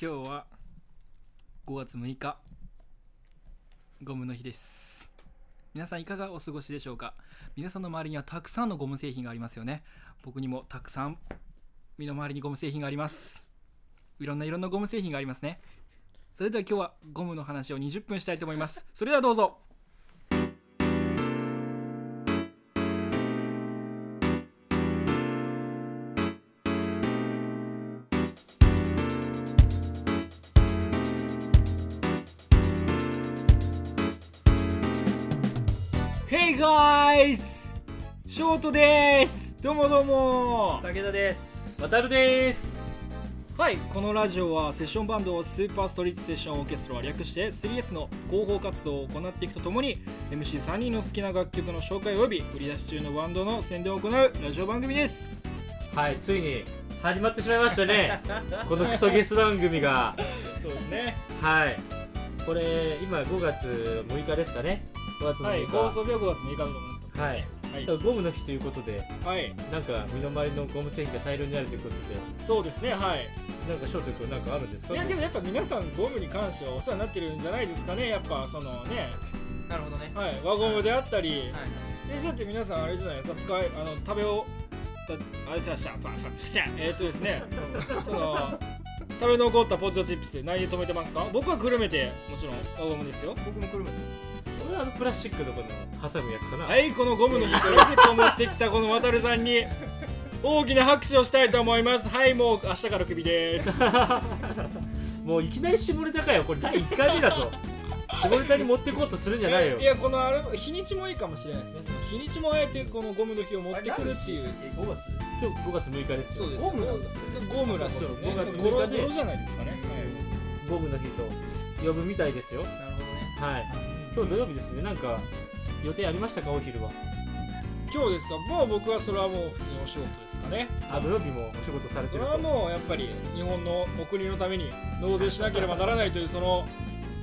今日は5月6日ゴムの日です。皆さんいかがお過ごしでしょうか？皆さんの周りにはたくさんのゴム製品がありますよね。僕にもたくさん身の回りにゴム製品があります。いろんないろんなゴム製品がありますね。それでは今日はゴムの話を20分したいと思います。それではどうぞ。ヘイガイズショートです。どうもどうも。武田です。渡るです。はいこのラジオはセッションバンドスーパーストリートセッションオーケストラ略して 3S の広報活動を行っていくとともに MC3 人の好きな楽曲の紹介及び売り出し中のバンドの宣伝を行うラジオ番組です。はいついに始まってしまいましたね。このクソゲス番組が。そうですね。はい。これ今5月6日ですかね5月はい6日。放送日は5月6日だと思はい。はい。ゴムの日ということではい。なんか身の回りのゴム製品が大量にあるということで。そうですねはい。なんか翔太君なんかあるんですか？いやでもやっぱ皆さんゴムに関してはお世話になってるんじゃないですかね。やっぱそのね。なるほどね。はい。輪ゴムであったり。はい。えだって皆さんあれじゃないですか。使いあの食べをだあれしゃしゃパンパンプシャ。えーっとですね。その食べ残ったポテトチップス何で止めてますか？僕はくるめてもちろん輪ゴムですよ。僕もくるめてあのプラスチックのこの挟むやつかな。はいこのゴムの日とロケットを持ってきたこの渡るさんに大きな拍手をしたいと思います。はいもう明日からクビです。もういきなり絞れたかよ。これ第1回目だぞ。絞れたに持ってこうとするんじゃないよ。いやこのあれ日にちもいいかもしれないですね。その日にちもあえてこのゴムの日を持ってくるっていう。え5月。今日5月6日ですよ。そうです。ゴムなんだそれゴムなんですね。そう5月6日で。ゴロゴロじゃないですかね、ゴムの日と呼ぶみたいですよ。なるほどね。はい今日土曜日ですね。なんか予定ありましたか？お昼は。今日ですか？もう僕はそれはもう普通にお仕事ですかね。あ土曜日もお仕事されてそれはもうやっぱり日本のお国のために納税しなければならないというその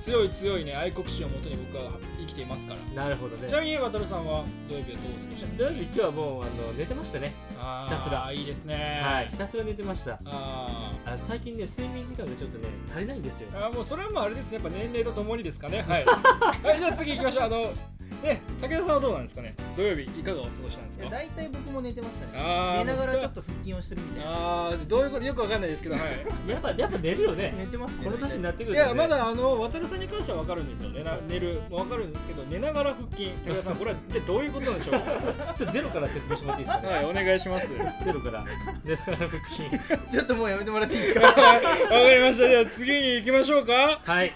強い強いね愛国心をもとに僕は生きていますから。なるほどね。ちなみに渡さんは土曜日はどう過ごしたんです土曜日今日はもうあの寝てましたね。かひたすら。いいですね。はいひたすら寝てました。あー。あ最近ね睡眠時間がちょっとね足りないんですよ。あーもうそれはもうあれですね。やっぱ年齢とともにですかね。はい、はい、じゃあ次行きましょう。あのね武田さんはどうなんですかね？土曜日いかがお過ごしなんですか？大体僕も寝てましたね。寝ながらちょっと腹筋をしてるみたいな。ああどういうこと？よくわかんないですけどはい。やっぱやっぱ寝るよね。寝てますねこの年になってくいると、ね、やまだあの渡るさんに関しては分かるんですよ寝な寝る分かるんですけど寝ながら腹筋。武田さんこれは一体どういうことなんでしょう？か ちょっとゼロから説明してもらっていいですかね、はいお願いします。ゼロから。寝ながら腹筋。ちょっともうやめてもらっていいですか？わかりました。では次に行きましょうか。はい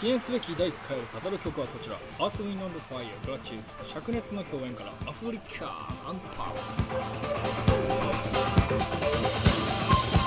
記念すべき第1回を語る曲はこちら「Earth, Wind and Fire グラチューズ灼熱の共演からアフリカアンパワー「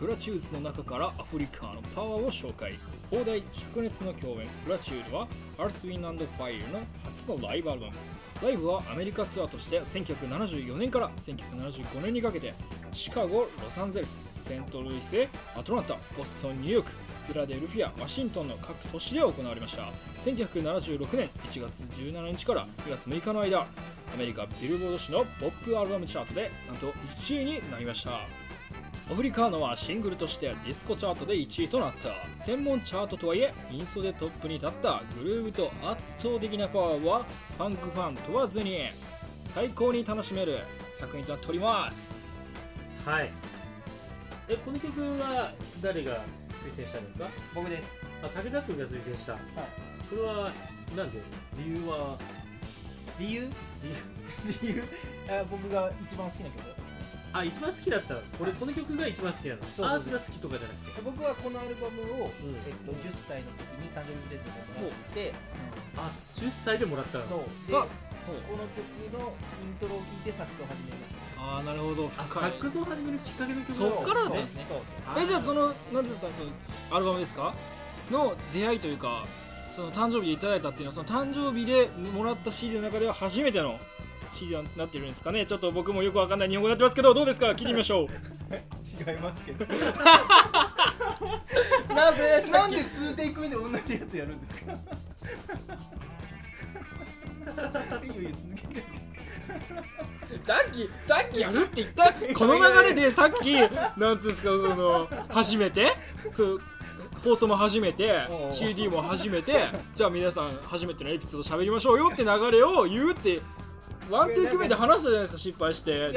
グラチューズの中からアフリカのパワーを紹介。放題灼熱の共演。グラチューズはアースウィンドファイアの初のライブアルバム。ライブはアメリカツアーとして1974年から1975年にかけてシカゴ、ロサンゼルス、セントルイスアトランタ、ボストン、ニューヨーク。フィラデルフィア、ワシントンの各都市で行われました。1976年1月17日から9月6日の間アメリカビルボード誌のポップアルバムチャートでなんと1位になりました。アフリカーノはシングルとしてディスコチャートで1位となった。専門チャートとはいえインストでトップに立ったグルーヴと圧倒的なパワーはファンクファン問わずに。最高に楽しめる作品となっております。はい。えこの曲は誰が推薦したんですか？僕です。あ武田君が推薦した。はい。これはなんで？理由は？理由理由？理由？あ僕が一番好きな曲あ一番好きだった俺この曲が一番好きなの。そうそうアースが好きとかじゃなくて。僕はこのアルバムを、うん。えっと、10歳の時に誕生日プレゼントでもらって、あ10歳でもらったの。そう。であこの曲のイントロを聴いてサックスを始めました。ああなるほど。あ深い。サックスを始めるきっかけの曲そっからだったんですね。そうえじゃあその何ですかそのアルバムですか？の出会いというかその誕生日でいただいたっていうのはその誕生日でもらった CD の中では初めての CD になってるんですかね。ちょっと僕もよくわかんない日本語になってますけどどうですか？聞いてみましょう。違いますけど。なぜ？なんで2テイク目で同じやつやるんですか？いいよいいよ続けてさっきさっきやるって言った。この流れでさっきなんつうんですかその初めて？そう放送も初めて？CD も初めて？じゃあ皆さん初めてのエピソード喋りましょうよって流れを言うってワンテイク目で話したじゃないですか失敗して。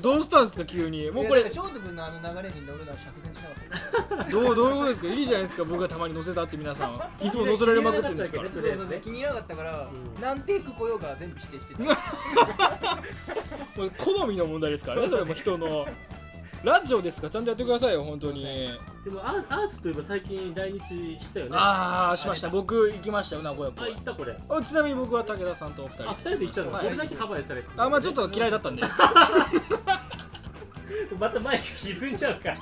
どうしたんですか急に。もうこれ。翔太君のあの流れに乗るのは釈然しなかったどうどういうことですか？いいじゃないですか僕がたまに載せたって皆さんいつも載せられまくってるんですから。そうそうそう気に入らなかったから、うん。何テイク来ようが全部否定してた。好みの問題ですからねそれも人のラジオですか？ちゃんとやってくださいよ本当に。でもアアースといえば最近来日したよね。ああしました。僕行きましたよ名古屋あ公行ったこれ。演ちなみに僕は武田さんとお二人。あ二人で行ったの？はい。俺だけカバーされて。あまあちょっと嫌いだったんで。またマイク歪んじゃうから。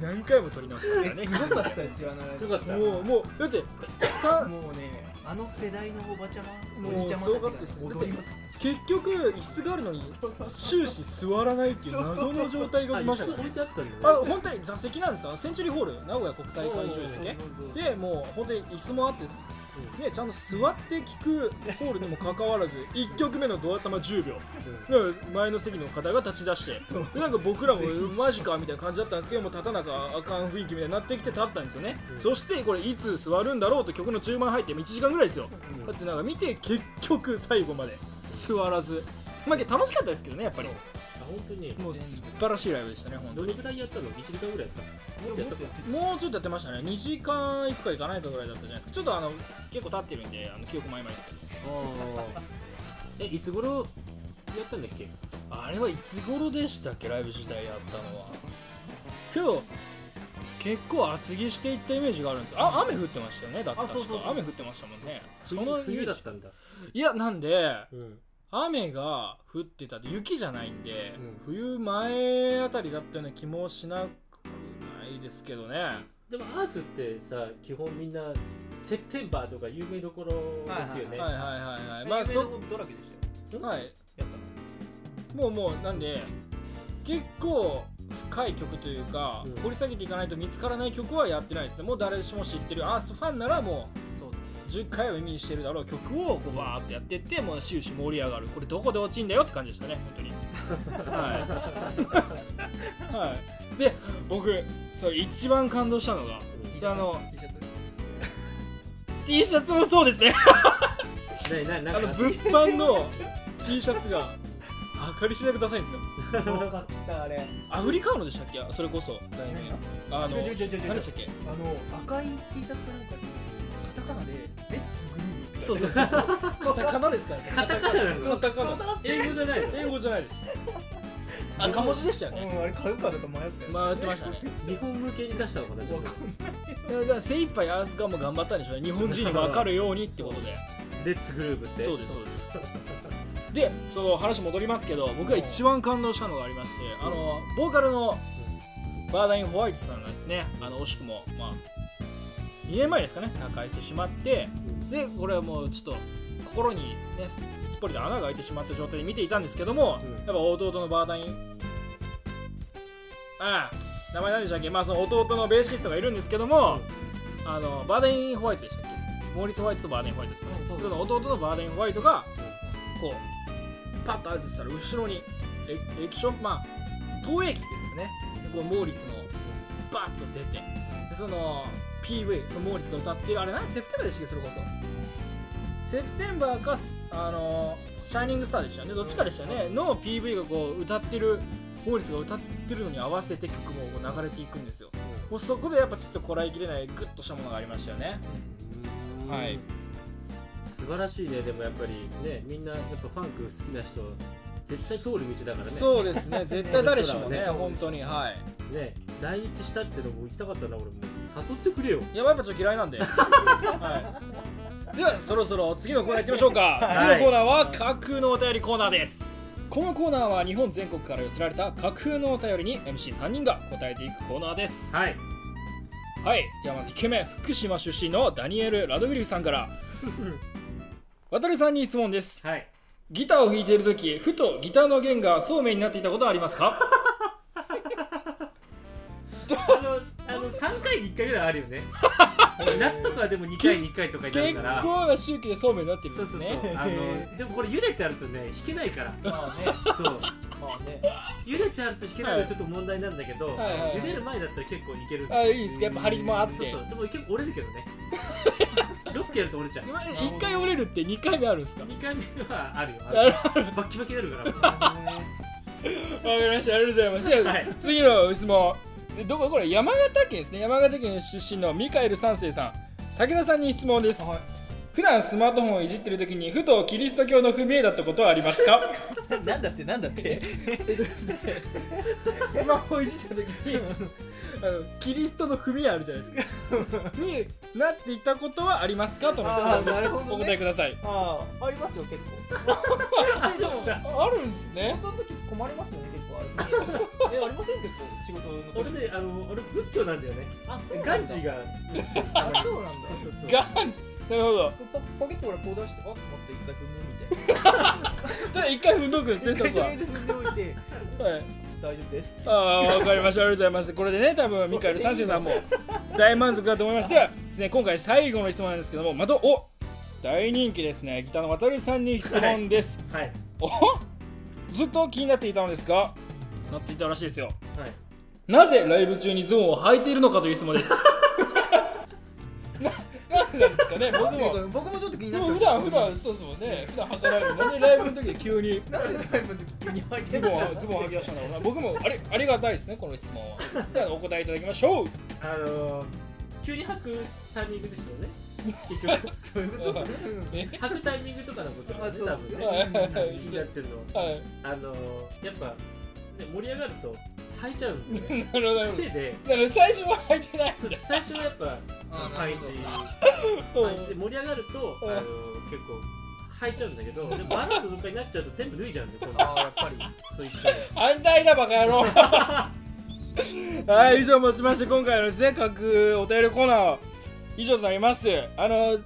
何回も撮り直しますからね。えすごかったですよあのすごかった。もうもうだって さもうねあの世代のおばちゃまもうおじちゃすごかまたちったですねが踊りまくって結局椅子があるのに終始座らないっていう謎の状態があ起きました。から椅子置いてあったんだよね本当に座席なんですよ。センチュリーホール名古屋国際会場ですねでもう本当に椅子もあってですね、ちゃんと座って聞くホールにもかかわらず1曲目のドア玉10秒。で前の席の方が立ち出してでなんか僕らもマジかみたいな感じだったんですけどもう立たなきゃあかん雰囲気みたいになってきて立ったんですよね、うんそしてこれいつ座るんだろうと曲の中盤入って1時間ぐらいですよ。うん。だってなんか見て結局最後まで。座らず。まあ楽しかったですけどねやっぱり。あ本当に。もう素晴らしいライブでしたね本当どにれぐらいやったの？1時間ぐらいやったもっとやったかもうちょっとやってましたね。2時間いくかいかないかぐらいだったじゃないですか。ちょっとあの結構経ってるんであの記憶も曖昧ですけど。えいつ頃やったんだっけ？あれはいつ頃でしたっけ？ライブ自体やったのは。けど結構厚着していったイメージがあるんです。よあ雨降ってましたよね。だって確か。雨降ってましたもんね。そ冬の冬だったんだ。いやなんでうん。雨が降ってたって雪じゃないんで、う冬前あたりだったような気もしなくないですけどね。でもアースってさ基本みんなセプテンバーとか有名どころですよね、はいはいはいはい。ままあそあそドラケでしたよはい。やったもうもうなんで結構深い曲というか、うん。掘り下げていかないと見つからない曲はやってないですね。もう誰しも知ってる。アースファンならもそう。う10回は耳にしてるだろう曲をこうバーってやってってもう終始盛り上がる。これどこで落ちんだよって感じでしたね本当に。はい、はい、で僕そう一番感動したのがうん。あの T シャツ？T シャツもそうですね。あの物販の T シャツが明かりしなくダサいんですよ。すごかったあれ。アフリカーノでしたっけ？それこそ。題名。あの何でしたっけ？あの赤い T シャツかなんかにカタカナで「レッツグルーって。そうそうそうそう。カタカナですからね。カタカナ。なのカタカナ英語じゃないの？英語じゃないです。赤文字でしたよね。うんあれ買うかだと迷ったよ回ってましたね。日本向けに出したのかなだから精一杯アースガンも頑張ったんでしょうね。日本人に分かるようにってことで。レッツグルーブって。そうですそうですでその話戻りますけど僕が一番感動したのがありましてあのボーカルのバーダイン・ホワイトさんがですねあの惜しくもまあ2年前ですかね他界してしまってでこれはもうちょっと心にねすっぽりと穴が開いてしまった状態で見ていたんですけども、うん。やっぱ弟のバーダインああ名前何でしたっけ？まあその弟のベーシストがいるんですけども、あのバーダイン・ホワイトでしたっけ？モーリス・ホワイトとバーダイン・ホワイトですかね、うん弟のバーダイン・ホワイトがこうパッとしたら後ろにエ液晶？まあ投影機ですよね。でこうモーリスのバッと出て。でその PV そのモーリスが歌ってるあれ何？セプテンバーでしたっけ？それこそ。セプテンバーかあのシャイニングスターでしたよね。どっちかでしたよね。の PV がこう歌ってるモーリスが歌ってるのに合わせて曲もこう流れていくんですよ。もうそこでやっぱちょっとこらえきれないグッとしたものがありましたよね。うん。はい。素晴らしいね。でもやっぱりねみんなやっぱファンク好きな人絶対通る道だからね。そうですね。絶対誰しもねね。本当に。はい。ね来日したってのも行きたかったな俺も。誘ってくれよ。いややっぱちょっと嫌いなんで、はい、ではそろそろ次のコーナー行ってみましょうか、はい。次のコーナーは架空のお便りコーナーです。このコーナーは日本全国から寄せられた架空のお便りに MC3 人が答えていくコーナーです。はい。はい。ではまず1件目福島出身のダニエル・ラドグリフさんから 渡るさんに質問です。はい。ギターを弾いている時ふとギターの弦がそうめんになっていたことはありますか？あのあの3回に1回ぐらいあるよね。夏とかでも2回に1回とかになる結から。構な周期でそうめんになってるんそうそうですねそう。あの でもこれ茹でてあるとね弾けないから。まあね。そう。まあね。茹でてあると弾けないのはちょっと問題なんだけど、はい茹でる前だったら結構いけるあいいですか？やっぱ張りもあって。そうそう。でも結構折れるけどねロックやると折れちゃう今1回折れるって2回目あるんですか？2回目はあるよ。あるある。バッキバキになるから。わかりました。ありがとうございます。はい。次の質問。でどここれ山形県ですね。山形県出身のミカエル三世さん。武田さんに質問です。はい。普段スマートフォンをいじってる時にふとキリスト教の不明だったことはありますか？なんだってなんだって？スマホをいじった時にあのキリストの不明あるじゃないですか。になっていたことはありますか？との質問です、あーなるほどね。お答えください。ああありますよ結構。でもあるんです仕ね事の時困りますよね結構。あれえありません結構仕事の時。俺ねあの俺仏教なんだよね。あそうなんだ。ガンジーが。あそうなんだ。そうそうそう。ガンなるほど。ポポケットからこう出してあ待って一回踏むみたいな。ただ一回踏んどくんですねそこは、一回とりあえず踏んでおいて。はい大丈夫です。ああわかりました。ありがとうございます。これでね多分ミカエル三世さんも大満足だと思います。ではですね今回最後の質問なんですけどもまたお大人気ですね。ギターの渡さんに質問です、はい。お？ずっと気になっていたのですがなっていたらしいですよ。はい。なぜライブ中にズボンを履いているのかという質問ですななんですかね。僕もか僕も。ちょっと気になって普段普段そうですもんね。普段履かないのになんでライブの時で急に。なんでライブの時急に履いてズボンをズボンを履き出したんだろうな僕もあれありがたいですねこの質問は。ではお答えいただきましょう。あの急に吐くタイミングですよね。結局。そういうことえ吐くタイミングとかのことだね多分ね。気になってるのあのやっぱ、ね、盛り上がると吐いちゃうんですよ。ね なるほど。癖で。だから最初は履いてない最初はやっぱあパンイチ う。んパンイチで盛り上がるとあの結構吐いちゃうんだけどでもバラードとかになっちゃうと全部脱いじゃうんで 今度。ああやっぱり。そういった反対だバカ野郎。はい以上もちまして今回のですね各お便りコーナー以上となります。あの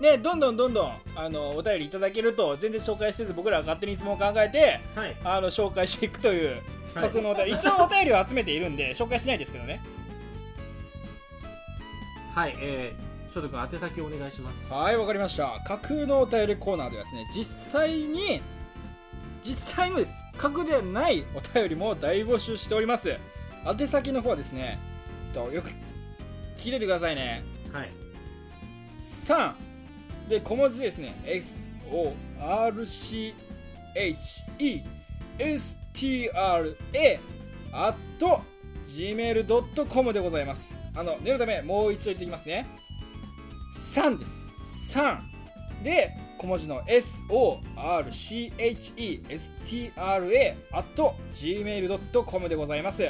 ねどんどんどんどんあのお便りいただけると全然紹介せず僕らが勝手に質問を考えてはい。あの紹介していくというはい架空のお便り、一応お便りを集めているんで紹介しないですけどね。はいえー、翔太君宛先お願いします。はいわかりました。架空のお便りコーナーではですね実際に実際のです。架空ではないお便りも大募集しております。宛先の方はですねとよく聞いててくださいね。はい。3で小文字ですね。SORCHESTRA tra.gmail.com でございます。あの念のためもう一度言っておきますね。3です。3で小文字の sorchestra.gmail.com でございます。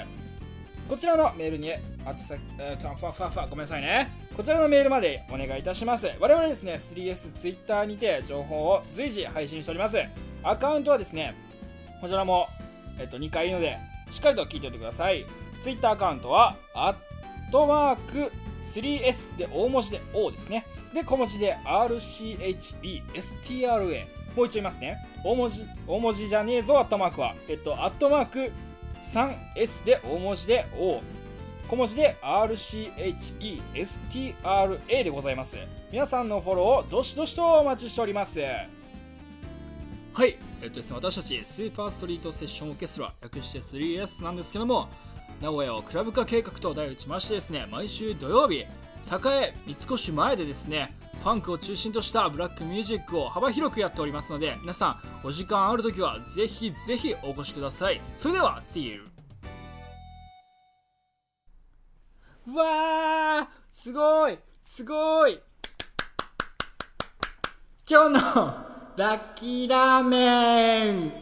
こちらのメールにあてさえーとファファファごめんなさいね。こちらのメールまでお願いいたします。我々ですね 3S ツイッターにて情報を随時配信しております。アカウントはですねこちらも、えっと、2回いるのでしっかりと聞いておいてください。Twitter アカウントはアットマーク 3S で大文字で O ですね。で小文字で RCHESTRA もう一度言いますね。大文字大文字じゃねえぞアットマークは。えっとアットマーク 3S で大文字で O 小文字で RCHESTRA でございます。皆さんのフォローをどしどしとお待ちしております。はい。えっとですね私たちスーパーストリートセッションオーケストラ略して 3S なんですけども名古屋をクラブ化計画と題打ちましてですね毎週土曜日栄三越前でですねファンクを中心としたブラックミュージックを幅広くやっておりますので皆さんお時間ある時はぜひぜひお越しください。それでは See you! わーすごいすごい。今日のラッキーラーメン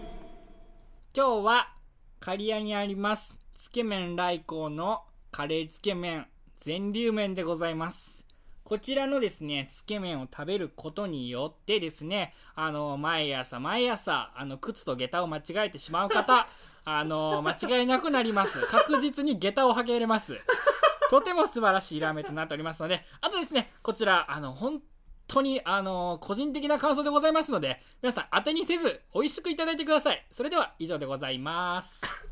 今日は刈谷にありますつけ麺来光のカレーつけ麺全粒麺でございますこちらのですね、つけ麺を食べることによってですね、あの、毎朝毎朝、あの、靴と下駄を間違えてしまう方、あの、間違いなくなります。確実に下駄を履けれます。とても素晴らしいラーメンとなっておりますので、あとですね、こちら、あの、本当に、あの、個人的な感想でございますので、皆さん当てにせず、美味しくいただいてください。それでは、以上でございます。